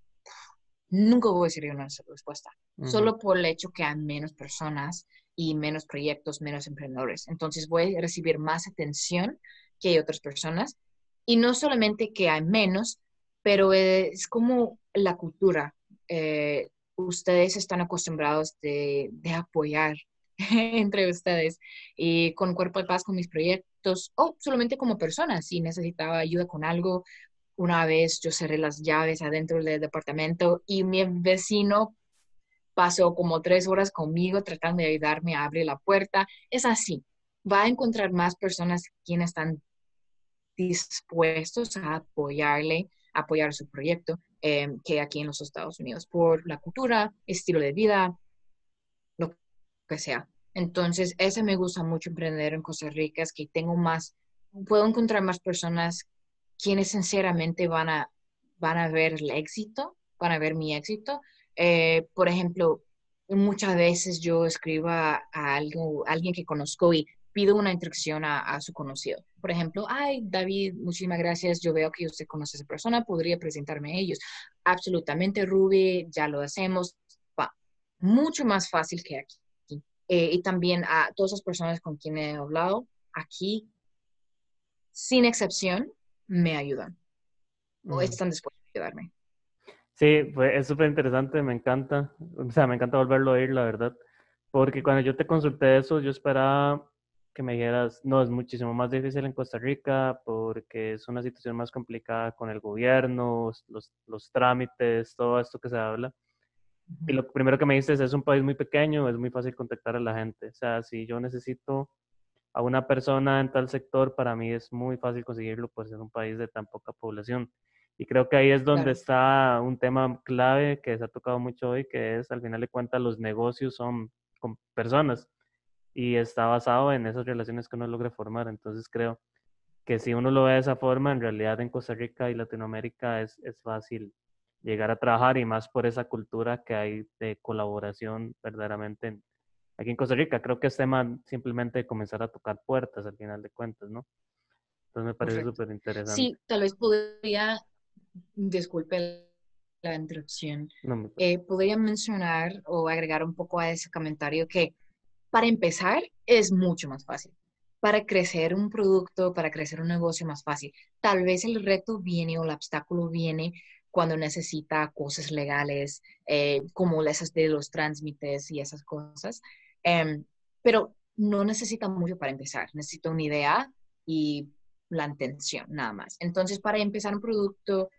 nunca voy a recibir una respuesta, solo por el hecho que hay menos personas y menos proyectos, menos emprendedores. Entonces voy a recibir más atención que hay otras personas. Y no solamente que hay menos, pero es como la cultura. Eh, ustedes están acostumbrados de, apoyar *laughs* entre ustedes y con Cuerpo de Paz, con mis proyectos o solamente como persona, si necesitaba ayuda con algo. Una vez yo cerré las llaves adentro del departamento y mi vecino pasó como tres horas conmigo tratando de ayudarme a abrir la puerta. Es así. Va a encontrar más personas quienes están dispuestos a apoyarle, apoyar su proyecto, eh, que aquí en los Estados Unidos, por la cultura, estilo de vida, lo que sea. Entonces, ese me gusta mucho emprender en Costa Rica, es que tengo más, puedo encontrar más personas quienes sinceramente van a, van a ver el éxito, van a ver mi éxito. Eh, por ejemplo, muchas veces yo escribo a, alguien que conozco y pido una instrucción a, su conocido. Por ejemplo, ay, David, muchísimas gracias. Yo veo que usted conoce a esa persona, podría presentarme a ellos. Absolutamente, Ruby, ya lo hacemos. Va, mucho más fácil que aquí. Eh, y también a todas las personas con quienes he hablado aquí, sin excepción, me ayudan o están dispuestos a ayudarme. Sí, pues es súper interesante, me encanta, o sea, me encanta volverlo a oír, la verdad, porque cuando yo te consulté eso, yo esperaba que me dijeras, no, es muchísimo más difícil en Costa Rica porque es una situación más complicada con el gobierno, los, los trámites, todo esto que se habla. Y lo primero que me dices es, un país muy pequeño, es muy fácil contactar a la gente. O sea, si yo necesito a una persona en tal sector, para mí es muy fácil conseguirlo, pues en un país de tan poca población. Y creo que ahí es donde está un tema clave que se ha tocado mucho hoy, que es, al final de cuentas, los negocios son con personas y está basado en esas relaciones que uno logre formar. Entonces creo que si uno lo ve de esa forma, en realidad en Costa Rica y Latinoamérica es, es fácil llegar a trabajar y más por esa cultura que hay de colaboración verdaderamente aquí en Costa Rica. Creo que es tema simplemente comenzar a tocar puertas al final de cuentas, ¿no? Entonces me parece súper interesante. Sí, tal vez podría, disculpe la introducción, eh, podría mencionar o agregar un poco a ese comentario que para empezar es mucho más fácil. Para crecer un producto, para crecer un negocio más fácil. Tal vez el reto viene o el obstáculo viene cuando necesita cosas legales, eh, como esas de los transmites y esas cosas. Em, pero no necesita mucho para empezar, necesita una idea y la intención, nada más. Entonces, para empezar un producto,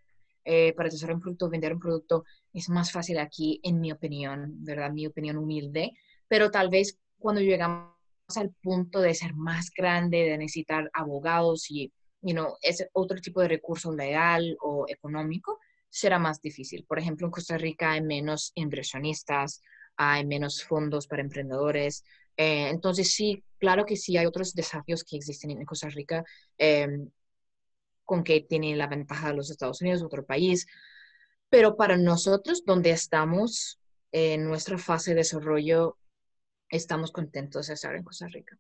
eh, para desarrollar un producto, vender un producto, es más fácil aquí, en mi opinión, ¿verdad? Mi opinión humilde, pero tal vez cuando llegamos al punto de ser más grande, de necesitar abogados y, you know, ese otro tipo de recurso legal o económico, será más difícil. Por ejemplo, en Costa Rica hay menos inversionistas, hay menos fondos para emprendedores. Eh, entonces, sí, claro que sí hay otros desafíos que existen en Costa Rica, em, con que tiene la ventaja de los Estados Unidos, otro país. Pero para nosotros, donde estamos en nuestra fase de desarrollo, estamos contentos de estar en Costa Rica.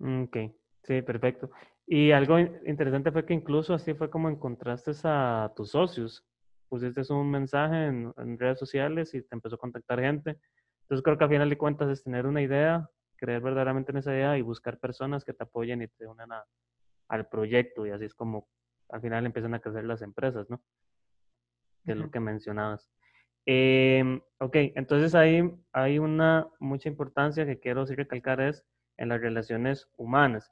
Ok, sí, perfecto. Y algo interesante fue que incluso así fue como encontraste a tus socios pusiste un mensaje en, redes sociales y te empezó a contactar gente. Entonces creo que al final de cuentas es tener una idea, creer verdaderamente en esa idea y buscar personas que te apoyen y te unan al proyecto y así es como al final empiezan a crecer las empresas, ¿no? Que es lo que mencionabas. Em, ok, entonces ahí hay una mucha importancia que quiero sí recalcar es en las relaciones humanas.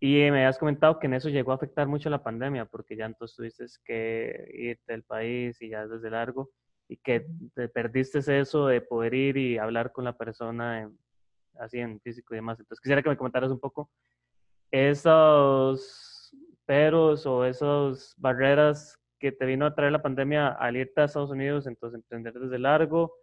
Y me has comentado que en eso llegó a afectar mucho la pandemia, porque ya entonces tuviste que irte del país y ya desde largo, y que te perdiste eso de poder ir y hablar con la persona así en físico y demás. Entonces quisiera que me comentaras un poco esos peros o esas barreras que te vino a traer la pandemia al irte a Estados Unidos, entonces emprender desde largo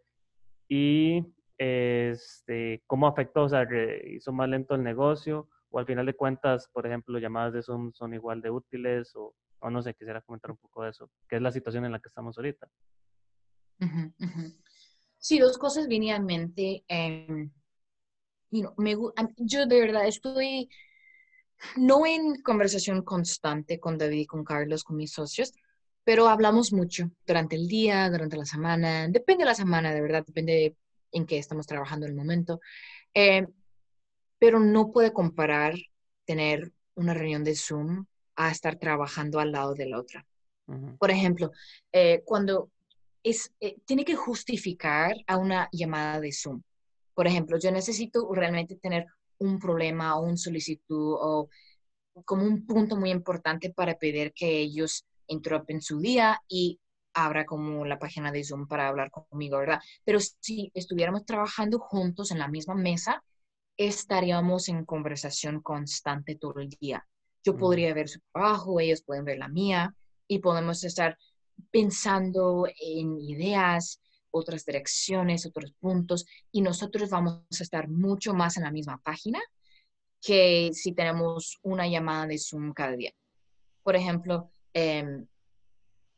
y este, cómo afectó, o sea, hizo más lento el negocio o al final de cuentas, por ejemplo, llamadas de Zoom son igual de útiles o, o no sé, quisiera comentar un poco de eso, que es la situación en la que estamos ahorita. Sí, dos cosas vienen a mente. Em, me, yo de verdad estoy no en conversación constante con David y con Carlos, con mis socios, pero hablamos mucho durante el día, durante la semana, depende de la semana, de verdad, depende en qué estamos trabajando en el momento. Eh, pero no puede comparar tener una reunión de Zoom a estar trabajando al lado de la otra. Por ejemplo, eh, cuando es, eh, tiene que justificar a una llamada de Zoom. Por ejemplo, yo necesito realmente tener un problema o un solicitud o como un punto muy importante para pedir que ellos interrumpen su día y abra como la página de Zoom para hablar conmigo, ¿verdad? Pero si estuviéramos trabajando juntos en la misma mesa, estaríamos en conversación constante todo el día. Yo podría ver su trabajo, ellos pueden ver la mía y podemos estar pensando en ideas, otras direcciones, otros puntos y nosotros vamos a estar mucho más en la misma página que si tenemos una llamada de Zoom cada día. Por ejemplo, em,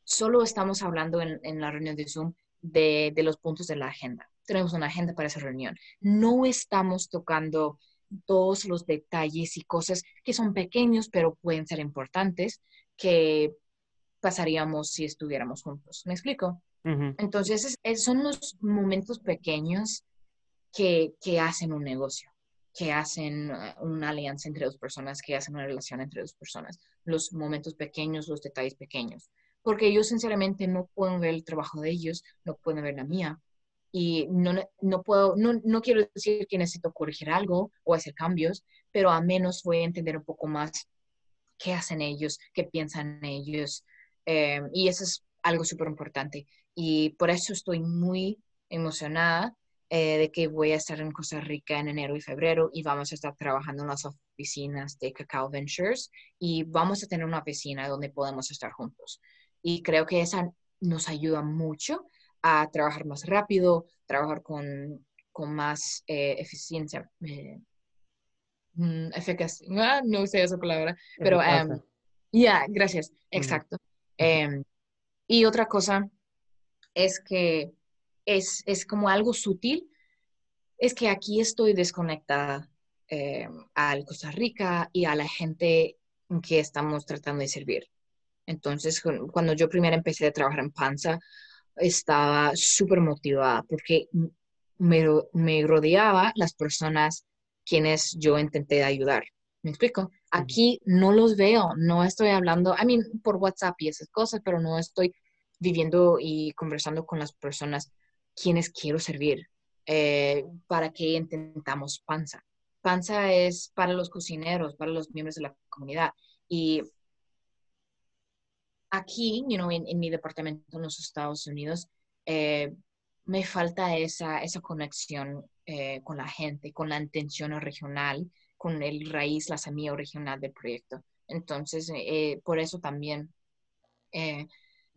solo estamos hablando en, la reunión de Zoom de, de, los puntos de la agenda. Tenemos una agenda para esa reunión. No estamos tocando todos los detalles y cosas que son pequeños, pero pueden ser importantes, que pasaríamos si estuviéramos juntos. ¿Me explico? Entonces, son los momentos pequeños que, que, hacen un negocio, que hacen eh, una alianza entre dos personas, que hacen una relación entre dos personas. Los momentos pequeños, los detalles pequeños. Porque yo sinceramente no puedo ver el trabajo de ellos, no puedo ver la mía. Y no, no puedo, no, no quiero decir que necesito corregir algo o hacer cambios, pero a menos voy a entender un poco más qué hacen ellos, qué piensan ellos. Eh, y eso es algo súper importante. Y por eso estoy muy emocionada eh, de que voy a estar en Costa Rica en enero y febrero y vamos a estar trabajando en las oficinas de Cacao Ventures y vamos a tener una oficina donde podemos estar juntos. Y creo que esa nos ayuda mucho a trabajar más rápido, trabajar con, con más eh, eficiencia. Eh, mm, ah, no sé esa palabra, pero em, ya, gracias, exacto. Em, y otra cosa es que es, como algo sutil, es que aquí estoy desconectada eh, al Costa Rica y a la gente que estamos tratando de servir. Entonces, cuando yo primero empecé a trabajar en Panza, estaba súper motivada porque me, me, rodeaba las personas quienes yo intenté ayudar. ¿Me explico? Aquí no los veo, no estoy hablando, I mean, por WhatsApp y esas cosas, pero no estoy viviendo y conversando con las personas quienes quiero servir. Eh, ¿Para que intentamos panza? Panza es para los cocineros, para los miembros de la comunidad. Y aquí, you know, en, mi departamento en los Estados Unidos, eh, me falta esa, esa conexión eh, con la gente, con la intención regional, con el raíz, la semilla regional del proyecto. Entonces, por eso también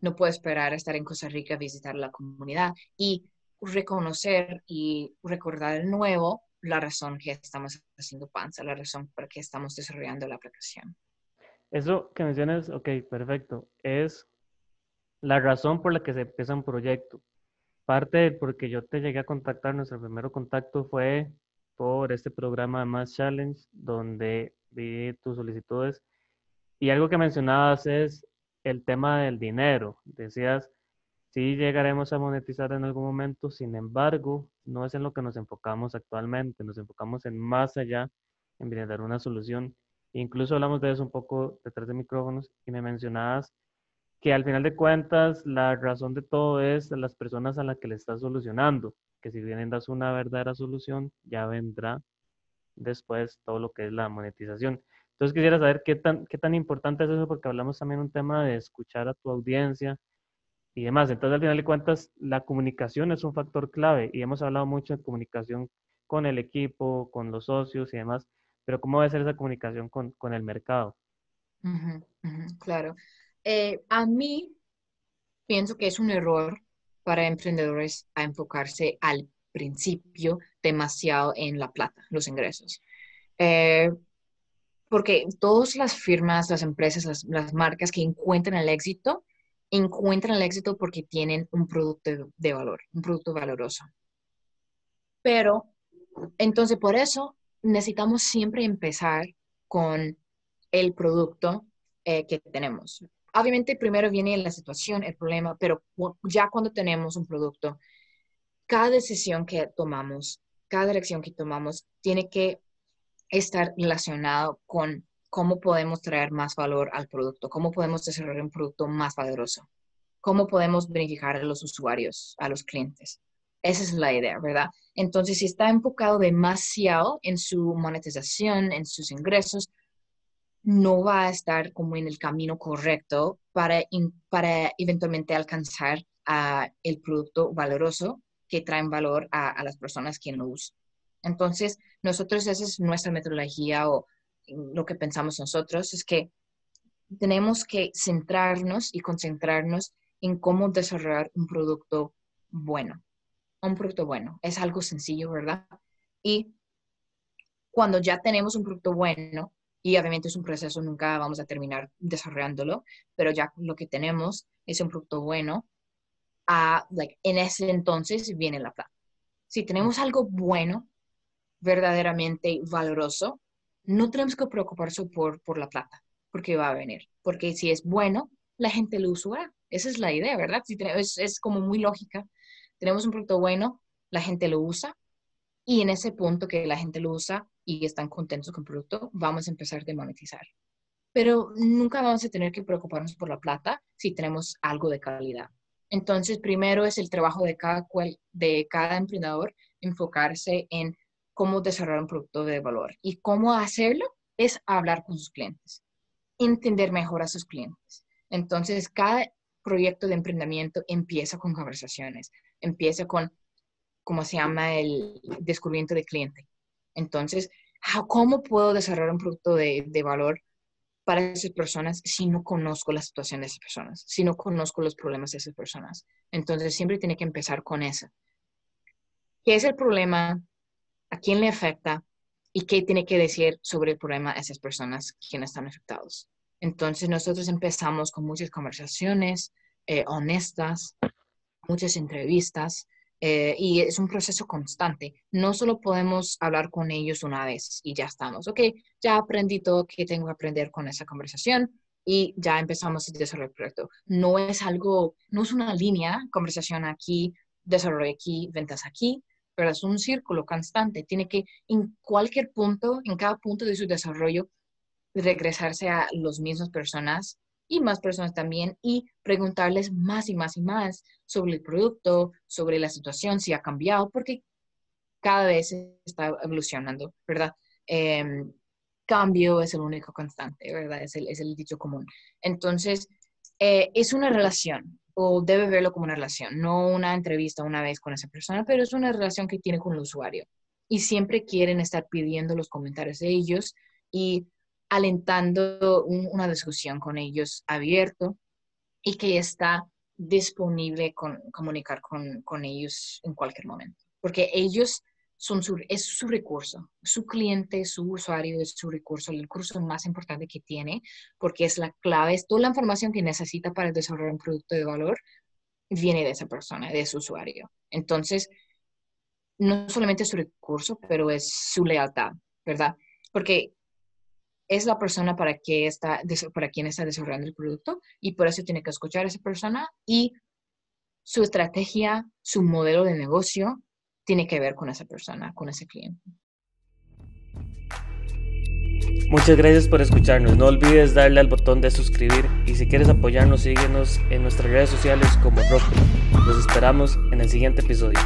no puedo esperar a estar en Costa Rica, visitar la comunidad y reconocer y recordar de nuevo la razón que estamos haciendo Panza, la razón por que estamos desarrollando la aplicación. Eso que mencionas, ok, perfecto, es la razón por la que se empieza un proyecto. Parte de porque yo te llegué a contactar, nuestro primer contacto fue por este programa Mass Challenge, donde vi tus solicitudes. Y algo que mencionabas es el tema del dinero. Decías, sí llegaremos a monetizar en algún momento, sin embargo, no es en lo que nos enfocamos actualmente, nos enfocamos en más allá, en brindar una solución. Incluso hablamos de eso un poco detrás de micrófonos y me mencionabas que al final de cuentas la razón de todo es las personas a las que le estás solucionando, que si bien das una verdadera solución, ya vendrá después todo lo que es la monetización. Entonces quisiera saber qué tan, qué tan importante es eso, porque hablamos también un tema de escuchar a tu audiencia y demás. Entonces, al final de cuentas, la comunicación es un factor clave y hemos hablado mucho de comunicación con el equipo, con los socios y demás, pero ¿cómo debe ser esa comunicación con, con el mercado? claro. Eh, a mí pienso que es un error para emprendedores a enfocarse al principio demasiado en la plata, los ingresos. Eh, porque todas las firmas, las empresas, las, marcas que encuentran el éxito, encuentran el éxito porque tienen un producto de, valor, un producto valoroso. Pero Entonces, por eso necesitamos siempre empezar con el producto eh, que tenemos. Obviamente, primero viene la situación, el problema, pero ya cuando tenemos un producto, cada decisión que tomamos, cada elección que tomamos, tiene que estar relacionado con cómo podemos traer más valor al producto, cómo podemos desarrollar un producto más valioso, cómo podemos beneficiar a los usuarios, a los clientes. Esa es la idea, ¿verdad? Entonces, si está enfocado demasiado en su monetización, en sus ingresos, no va a estar como en el camino correcto para, para eventualmente alcanzar el producto valoroso que traen valor a, las personas que lo usan. Entonces, nosotros, esa es nuestra metodología o lo que pensamos nosotros, es que tenemos que centrarnos y concentrarnos en cómo desarrollar un producto bueno. Un producto bueno. Es algo sencillo, ¿verdad? Y cuando ya tenemos un producto bueno, y obviamente es un proceso, nunca vamos a terminar desarrollándolo, pero ya lo que tenemos es un producto bueno, a, like, en ese entonces viene la plata. Si tenemos algo bueno, verdaderamente valoroso, no tenemos que preocuparse por, por la plata, porque va a venir. Porque si es bueno, la gente lo usará. Esa es la idea, ¿verdad? Si tenemos, es, es como muy lógica. Tenemos un producto bueno, la gente lo usa, y en ese punto que la gente lo usa, y están contentos con el producto, vamos a empezar a monetizar. Pero nunca vamos a tener que preocuparnos por la plata si tenemos algo de calidad. Entonces, primero es el trabajo de cada, cual, de cada emprendedor enfocarse en cómo desarrollar un producto de valor. Y cómo hacerlo es hablar con sus clientes, entender mejor a sus clientes. Entonces, cada proyecto de emprendimiento empieza con conversaciones, empieza con, ¿cómo se llama?, el descubrimiento de cliente. Entonces, ¿cómo puedo desarrollar un producto de, valor para esas personas si no conozco la situación de esas personas, si no conozco los problemas de esas personas? Entonces, siempre tiene que empezar con eso. ¿Qué es el problema? ¿A quién le afecta? ¿Y qué tiene que decir sobre el problema a esas personas quienes están afectados? Entonces, nosotros empezamos con muchas conversaciones eh, honestas, muchas entrevistas, eh, y es un proceso constante. No solo podemos hablar con ellos una vez y ya estamos, ok, ya aprendí todo que tengo que aprender con esa conversación y ya empezamos a desarrollar el proyecto. No es algo, no es una línea, conversación aquí, desarrollo aquí, ventas aquí, es un círculo constante. Tiene que en cualquier punto, en cada punto de su desarrollo, regresarse a las mismas personas y más personas también y preguntarles más y más y más sobre el producto, sobre la situación, si ha cambiado, porque cada vez está evolucionando, ¿verdad? Em, cambio es el único constante, ¿verdad? Es el, es el dicho común. Entonces, eh, es una relación, debe verlo como una relación, no una entrevista una vez con esa persona, pero es una relación que tiene con el usuario. Y siempre quieren estar pidiendo los comentarios de ellos y alentando una discusión con ellos abierto y que está disponible con comunicar con, ellos en cualquier momento. Porque ellos son su, es su recurso, su cliente, su usuario es su recurso, el recurso más importante que tiene, porque es la clave, es toda la información que necesita para desarrollar un producto de valor, viene de esa persona, de su usuario. Entonces, no solamente es su recurso, pero es su lealtad, ¿verdad? Porque es la persona para, que está, para quien está desarrollando el producto y por eso tiene que escuchar a esa persona y su estrategia, su modelo de negocio tiene que ver con esa persona, con ese cliente. Muchas gracias por escucharnos. No olvides darle al botón de suscribir y si quieres apoyarnos, síguenos en nuestras redes sociales como Roku. Los esperamos en el siguiente episodio.